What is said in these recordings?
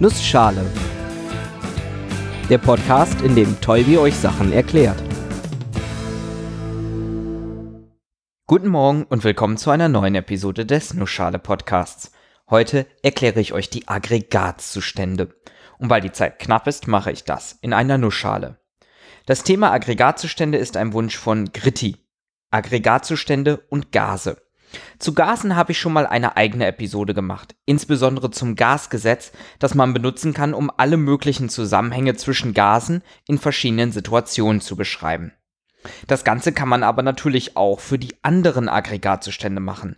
Nussschale. Der Podcast, in dem Tolbi euch Sachen erklärt. Guten Morgen und willkommen zu einer neuen Episode des Nussschale Podcasts. Heute erkläre ich euch die Aggregatzustände. Und weil die Zeit knapp ist, mache ich das in einer Nussschale. Das Thema Aggregatzustände ist ein Wunsch von Gritti. Aggregatzustände und Gase. Zu Gasen habe ich schon mal eine eigene Episode gemacht, insbesondere zum Gasgesetz, das man benutzen kann, um alle möglichen Zusammenhänge zwischen Gasen in verschiedenen Situationen zu beschreiben. Das Ganze kann man aber natürlich auch für die anderen Aggregatzustände machen.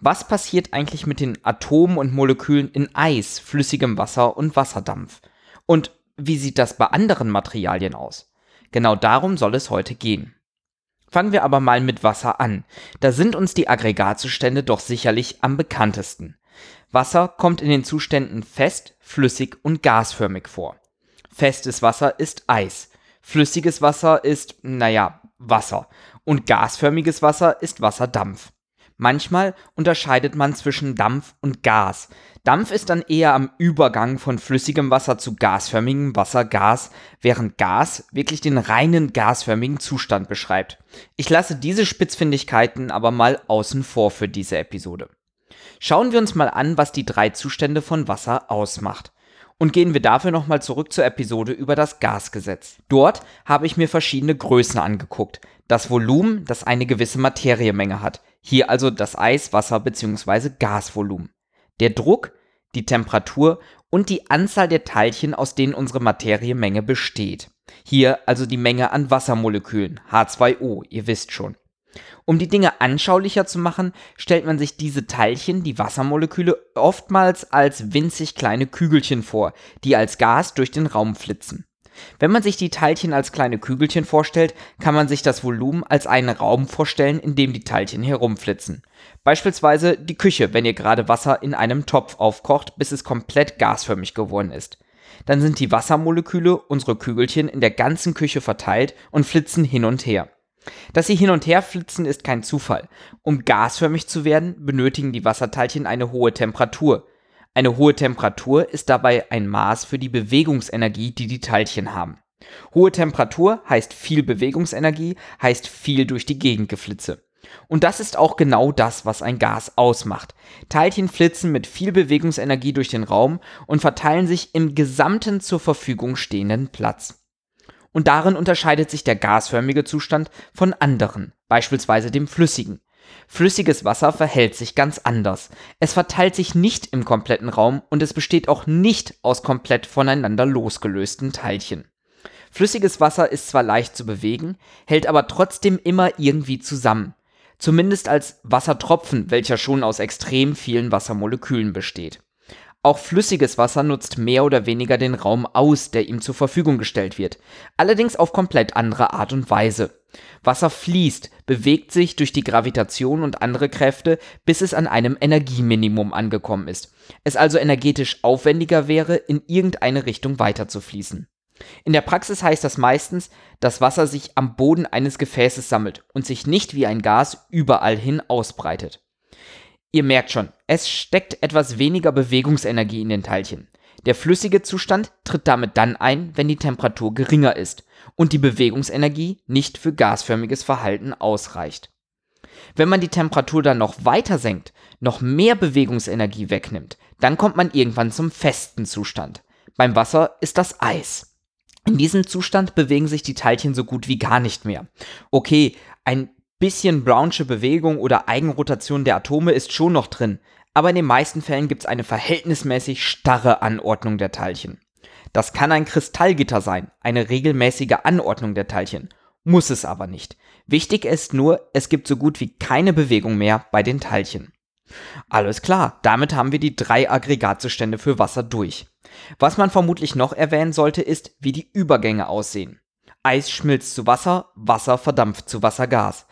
Was passiert eigentlich mit den Atomen und Molekülen in Eis, flüssigem Wasser und Wasserdampf? Und wie sieht das bei anderen Materialien aus? Genau darum soll es heute gehen. Fangen wir aber mal mit Wasser an. Da sind uns die Aggregatzustände doch sicherlich am bekanntesten. Wasser kommt in den Zuständen fest, flüssig und gasförmig vor. Festes Wasser ist Eis. Flüssiges Wasser ist, naja, Wasser. Und gasförmiges Wasser ist Wasserdampf. Manchmal unterscheidet man zwischen Dampf und Gas. Dampf ist dann eher am Übergang von flüssigem Wasser zu gasförmigem Wasser Gas, während Gas wirklich den reinen gasförmigen Zustand beschreibt. Ich lasse diese Spitzfindigkeiten aber mal außen vor für diese Episode. Schauen wir uns mal an, was die drei Zustände von Wasser ausmacht. Und gehen wir dafür nochmal zurück zur Episode über das Gasgesetz. Dort habe ich mir verschiedene Größen angeguckt. Das Volumen, das eine gewisse Materiemenge hat. Hier also das Eis, Wasser bzw. Gasvolumen. Der Druck, die Temperatur und die Anzahl der Teilchen, aus denen unsere Materiemenge besteht. Hier also die Menge an Wassermolekülen, H2O, ihr wisst schon. Um die Dinge anschaulicher zu machen, stellt man sich diese Teilchen, die Wassermoleküle, oftmals als winzig kleine Kügelchen vor, die als Gas durch den Raum flitzen. Wenn man sich die Teilchen als kleine Kügelchen vorstellt, kann man sich das Volumen als einen Raum vorstellen, in dem die Teilchen herumflitzen. Beispielsweise die Küche, wenn ihr gerade Wasser in einem Topf aufkocht, bis es komplett gasförmig geworden ist. Dann sind die Wassermoleküle, unsere Kügelchen, in der ganzen Küche verteilt und flitzen hin und her. Dass sie hin und her flitzen, ist kein Zufall. Um gasförmig zu werden, benötigen die Wasserteilchen eine hohe Temperatur. Eine hohe Temperatur ist dabei ein Maß für die Bewegungsenergie, die die Teilchen haben. Hohe Temperatur heißt viel Bewegungsenergie, heißt viel durch die Gegend geflitze. Und das ist auch genau das, was ein Gas ausmacht. Teilchen flitzen mit viel Bewegungsenergie durch den Raum und verteilen sich im gesamten zur Verfügung stehenden Platz und darin unterscheidet sich der gasförmige Zustand von anderen, beispielsweise dem flüssigen. Flüssiges Wasser verhält sich ganz anders. Es verteilt sich nicht im kompletten Raum und es besteht auch nicht aus komplett voneinander losgelösten Teilchen. Flüssiges Wasser ist zwar leicht zu bewegen, hält aber trotzdem immer irgendwie zusammen. Zumindest als Wassertropfen, welcher schon aus extrem vielen Wassermolekülen besteht. Auch flüssiges Wasser nutzt mehr oder weniger den Raum aus, der ihm zur Verfügung gestellt wird, allerdings auf komplett andere Art und Weise. Wasser fließt, bewegt sich durch die Gravitation und andere Kräfte, bis es an einem Energieminimum angekommen ist, es also energetisch aufwendiger wäre, in irgendeine Richtung weiterzufließen. In der Praxis heißt das meistens, dass Wasser sich am Boden eines Gefäßes sammelt und sich nicht wie ein Gas überall hin ausbreitet. Ihr merkt schon, es steckt etwas weniger Bewegungsenergie in den Teilchen. Der flüssige Zustand tritt damit dann ein, wenn die Temperatur geringer ist und die Bewegungsenergie nicht für gasförmiges Verhalten ausreicht. Wenn man die Temperatur dann noch weiter senkt, noch mehr Bewegungsenergie wegnimmt, dann kommt man irgendwann zum festen Zustand. Beim Wasser ist das Eis. In diesem Zustand bewegen sich die Teilchen so gut wie gar nicht mehr. Okay, ein bisschen Brownsche Bewegung oder Eigenrotation der Atome ist schon noch drin, aber in den meisten Fällen gibt es eine verhältnismäßig starre Anordnung der Teilchen. Das kann ein Kristallgitter sein, eine regelmäßige Anordnung der Teilchen, muss es aber nicht. Wichtig ist nur, es gibt so gut wie keine Bewegung mehr bei den Teilchen. Alles klar, damit haben wir die drei Aggregatzustände für Wasser durch. Was man vermutlich noch erwähnen sollte, ist, wie die Übergänge aussehen. Eis schmilzt zu Wasser, Wasser verdampft zu Wassergas.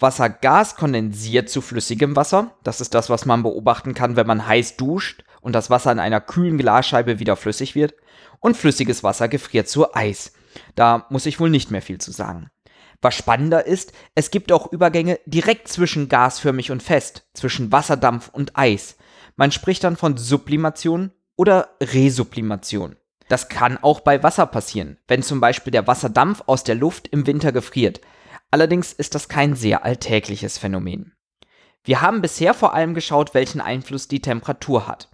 Wassergas kondensiert zu flüssigem Wasser. Das ist das, was man beobachten kann, wenn man heiß duscht und das Wasser in einer kühlen Glasscheibe wieder flüssig wird. Und flüssiges Wasser gefriert zu Eis. Da muss ich wohl nicht mehr viel zu sagen. Was spannender ist, es gibt auch Übergänge direkt zwischen gasförmig und fest, zwischen Wasserdampf und Eis. Man spricht dann von Sublimation oder Resublimation. Das kann auch bei Wasser passieren, wenn zum Beispiel der Wasserdampf aus der Luft im Winter gefriert. Allerdings ist das kein sehr alltägliches Phänomen. Wir haben bisher vor allem geschaut, welchen Einfluss die Temperatur hat.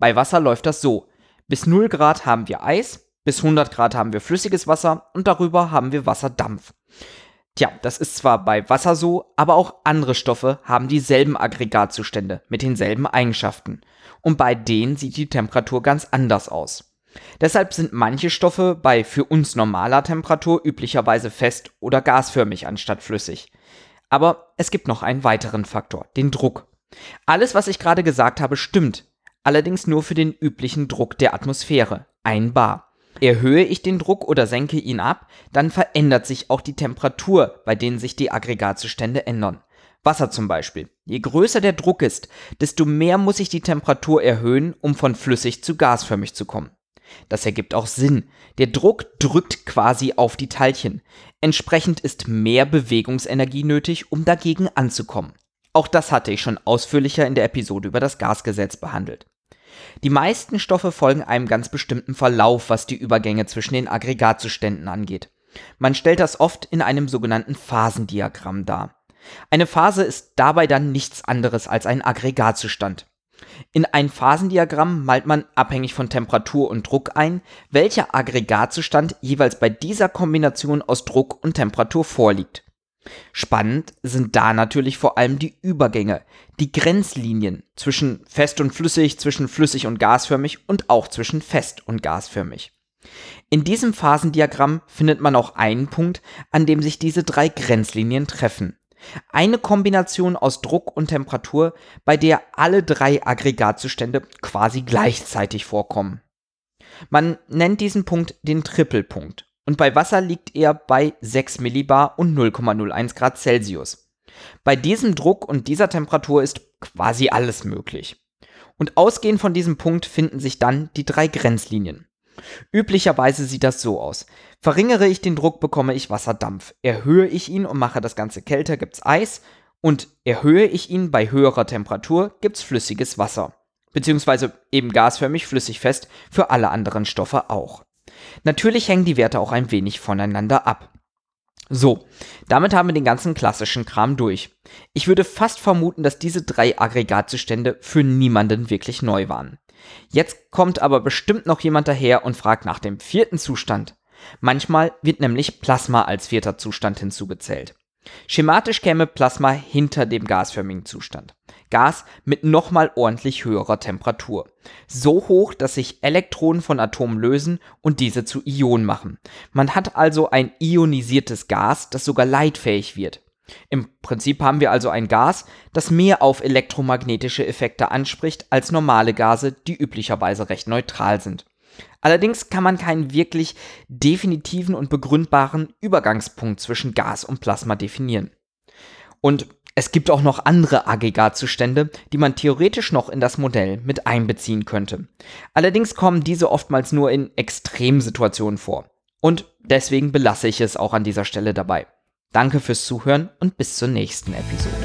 Bei Wasser läuft das so. Bis 0 Grad haben wir Eis, bis 100 Grad haben wir flüssiges Wasser und darüber haben wir Wasserdampf. Tja, das ist zwar bei Wasser so, aber auch andere Stoffe haben dieselben Aggregatzustände mit denselben Eigenschaften. Und bei denen sieht die Temperatur ganz anders aus. Deshalb sind manche Stoffe bei für uns normaler Temperatur üblicherweise fest oder gasförmig anstatt flüssig. Aber es gibt noch einen weiteren Faktor, den Druck. Alles, was ich gerade gesagt habe, stimmt, allerdings nur für den üblichen Druck der Atmosphäre, 1 Bar. Erhöhe ich den Druck oder senke ihn ab, dann verändert sich auch die Temperatur, bei denen sich die Aggregatzustände ändern. Wasser zum Beispiel. Je größer der Druck ist, desto mehr muss ich die Temperatur erhöhen, um von flüssig zu gasförmig zu kommen. Das ergibt auch Sinn. Der Druck drückt quasi auf die Teilchen. Entsprechend ist mehr Bewegungsenergie nötig, um dagegen anzukommen. Auch das hatte ich schon ausführlicher in der Episode über das Gasgesetz behandelt. Die meisten Stoffe folgen einem ganz bestimmten Verlauf, was die Übergänge zwischen den Aggregatzuständen angeht. Man stellt das oft in einem sogenannten Phasendiagramm dar. Eine Phase ist dabei dann nichts anderes als ein Aggregatzustand. In ein Phasendiagramm malt man abhängig von Temperatur und Druck ein, welcher Aggregatzustand jeweils bei dieser Kombination aus Druck und Temperatur vorliegt. Spannend sind da natürlich vor allem die Übergänge, die Grenzlinien zwischen fest und flüssig, zwischen flüssig und gasförmig und auch zwischen fest und gasförmig. In diesem Phasendiagramm findet man auch einen Punkt, an dem sich diese drei Grenzlinien treffen. Eine Kombination aus Druck und Temperatur, bei der alle drei Aggregatzustände quasi gleichzeitig vorkommen. Man nennt diesen Punkt den Trippelpunkt und bei Wasser liegt er bei 6 Millibar und 0,01 Grad Celsius. Bei diesem Druck und dieser Temperatur ist quasi alles möglich. Und ausgehend von diesem Punkt finden sich dann die drei Grenzlinien. Üblicherweise sieht das so aus. Verringere ich den Druck, bekomme ich Wasserdampf. Erhöhe ich ihn und mache das Ganze kälter, gibt's Eis. Und erhöhe ich ihn bei höherer Temperatur, gibt's flüssiges Wasser. Beziehungsweise eben gasförmig flüssig fest für alle anderen Stoffe auch. Natürlich hängen die Werte auch ein wenig voneinander ab. So, damit haben wir den ganzen klassischen Kram durch. Ich würde fast vermuten, dass diese drei Aggregatzustände für niemanden wirklich neu waren. Jetzt kommt aber bestimmt noch jemand daher und fragt nach dem vierten Zustand. Manchmal wird nämlich Plasma als vierter Zustand hinzugezählt. Schematisch käme Plasma hinter dem gasförmigen Zustand. Gas mit nochmal ordentlich höherer Temperatur. So hoch, dass sich Elektronen von Atomen lösen und diese zu Ionen machen. Man hat also ein ionisiertes Gas, das sogar leitfähig wird. Im Prinzip haben wir also ein Gas, das mehr auf elektromagnetische Effekte anspricht als normale Gase, die üblicherweise recht neutral sind. Allerdings kann man keinen wirklich definitiven und begründbaren Übergangspunkt zwischen Gas und Plasma definieren. Und es gibt auch noch andere Aggregatzustände, die man theoretisch noch in das Modell mit einbeziehen könnte. Allerdings kommen diese oftmals nur in Extremsituationen vor. Und deswegen belasse ich es auch an dieser Stelle dabei. Danke fürs Zuhören und bis zur nächsten Episode.